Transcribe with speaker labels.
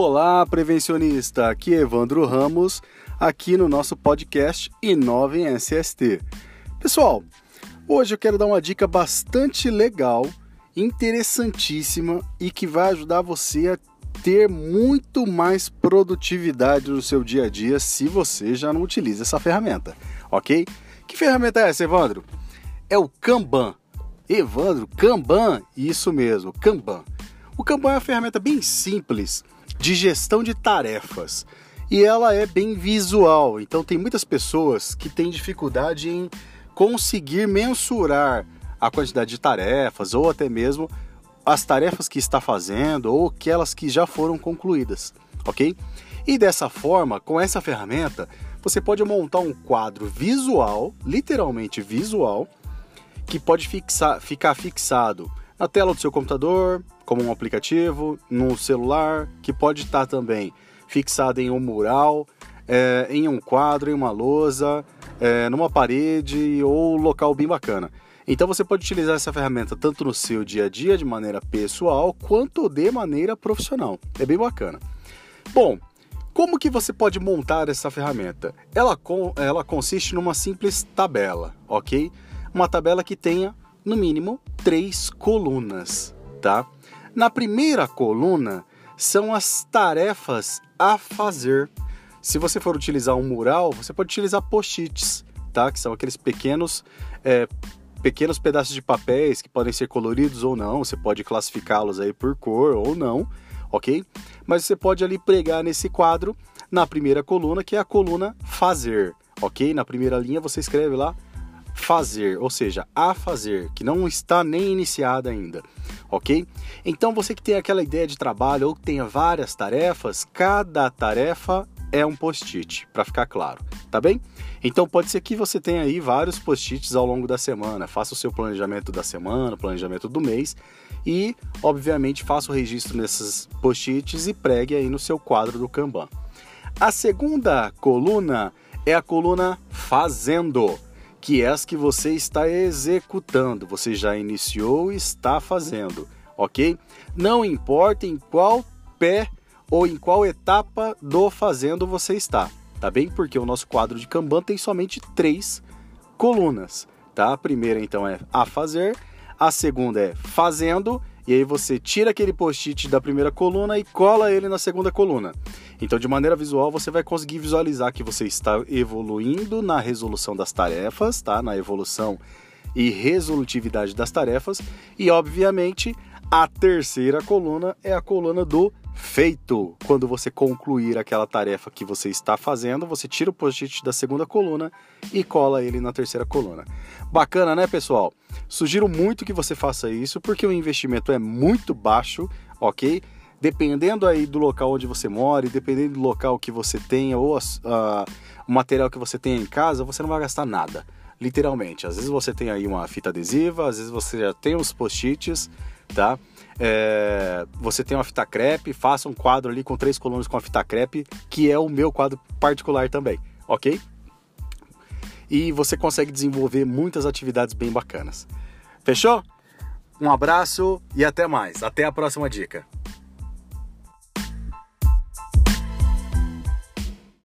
Speaker 1: Olá, prevencionista! Aqui é Evandro Ramos, aqui no nosso podcast Inove em SST. Pessoal, hoje eu quero dar uma dica bastante legal, interessantíssima e que vai ajudar você a ter muito mais produtividade no seu dia a dia se você já não utiliza essa ferramenta, ok? Que ferramenta é essa, Evandro? É o Kanban. Evandro, Kanban, isso mesmo, Kanban. O Kanban é uma ferramenta bem simples de gestão de tarefas e ela é bem visual. Então tem muitas pessoas que têm dificuldade em conseguir mensurar a quantidade de tarefas ou até mesmo as tarefas que está fazendo ou aquelas que já foram concluídas, ok? E dessa forma, com essa ferramenta, você pode montar um quadro visual, literalmente visual, que pode fixar, ficar fixado na tela do seu computador, como um aplicativo, no celular, que pode estar também fixado em um mural, é, em um quadro, em uma lousa, é, numa parede ou local bem bacana. Então você pode utilizar essa ferramenta tanto no seu dia a dia de maneira pessoal quanto de maneira profissional. É bem bacana. Bom, como que você pode montar essa ferramenta? Ela, ela consiste numa simples tabela, ok? Uma tabela que tenha no mínimo três colunas, tá? Na primeira coluna são as tarefas a fazer. Se você for utilizar um mural, você pode utilizar post-its, tá? Que são aqueles pequenos é, pequenos pedaços de papéis que podem ser coloridos ou não. Você pode classificá-los aí por cor ou não, ok? Mas você pode ali pregar nesse quadro na primeira coluna, que é a coluna fazer, ok? Na primeira linha você escreve lá fazer, ou seja, a fazer, que não está nem iniciada ainda, ok? Então você que tem aquela ideia de trabalho ou que tenha várias tarefas, cada tarefa é um post-it, para ficar claro, tá bem? Então pode ser que você tenha aí vários post-its ao longo da semana, faça o seu planejamento da semana, planejamento do mês e, obviamente, faça o registro nesses post-its e pregue aí no seu quadro do Kanban. A segunda coluna é a coluna fazendo que é as que você está executando, você já iniciou e está fazendo, ok? Não importa em qual pé ou em qual etapa do fazendo você está, tá bem? Porque o nosso quadro de Kanban tem somente três colunas, tá? A primeira então é a fazer, a segunda é fazendo e aí você tira aquele post-it da primeira coluna e cola ele na segunda coluna. Então, de maneira visual, você vai conseguir visualizar que você está evoluindo na resolução das tarefas, tá? Na evolução e resolutividade das tarefas. E, obviamente, a terceira coluna é a coluna do feito. Quando você concluir aquela tarefa que você está fazendo, você tira o post-it da segunda coluna e cola ele na terceira coluna. Bacana, né, pessoal? Sugiro muito que você faça isso porque o investimento é muito baixo, ok? dependendo aí do local onde você mora, e dependendo do local que você tenha ou a, a, o material que você tenha em casa, você não vai gastar nada, literalmente. Às vezes você tem aí uma fita adesiva, às vezes você já tem os post-its, tá? É, você tem uma fita crepe, faça um quadro ali com três colunas com a fita crepe, que é o meu quadro particular também, ok? E você consegue desenvolver muitas atividades bem bacanas. Fechou? Um abraço e até mais. Até a próxima dica.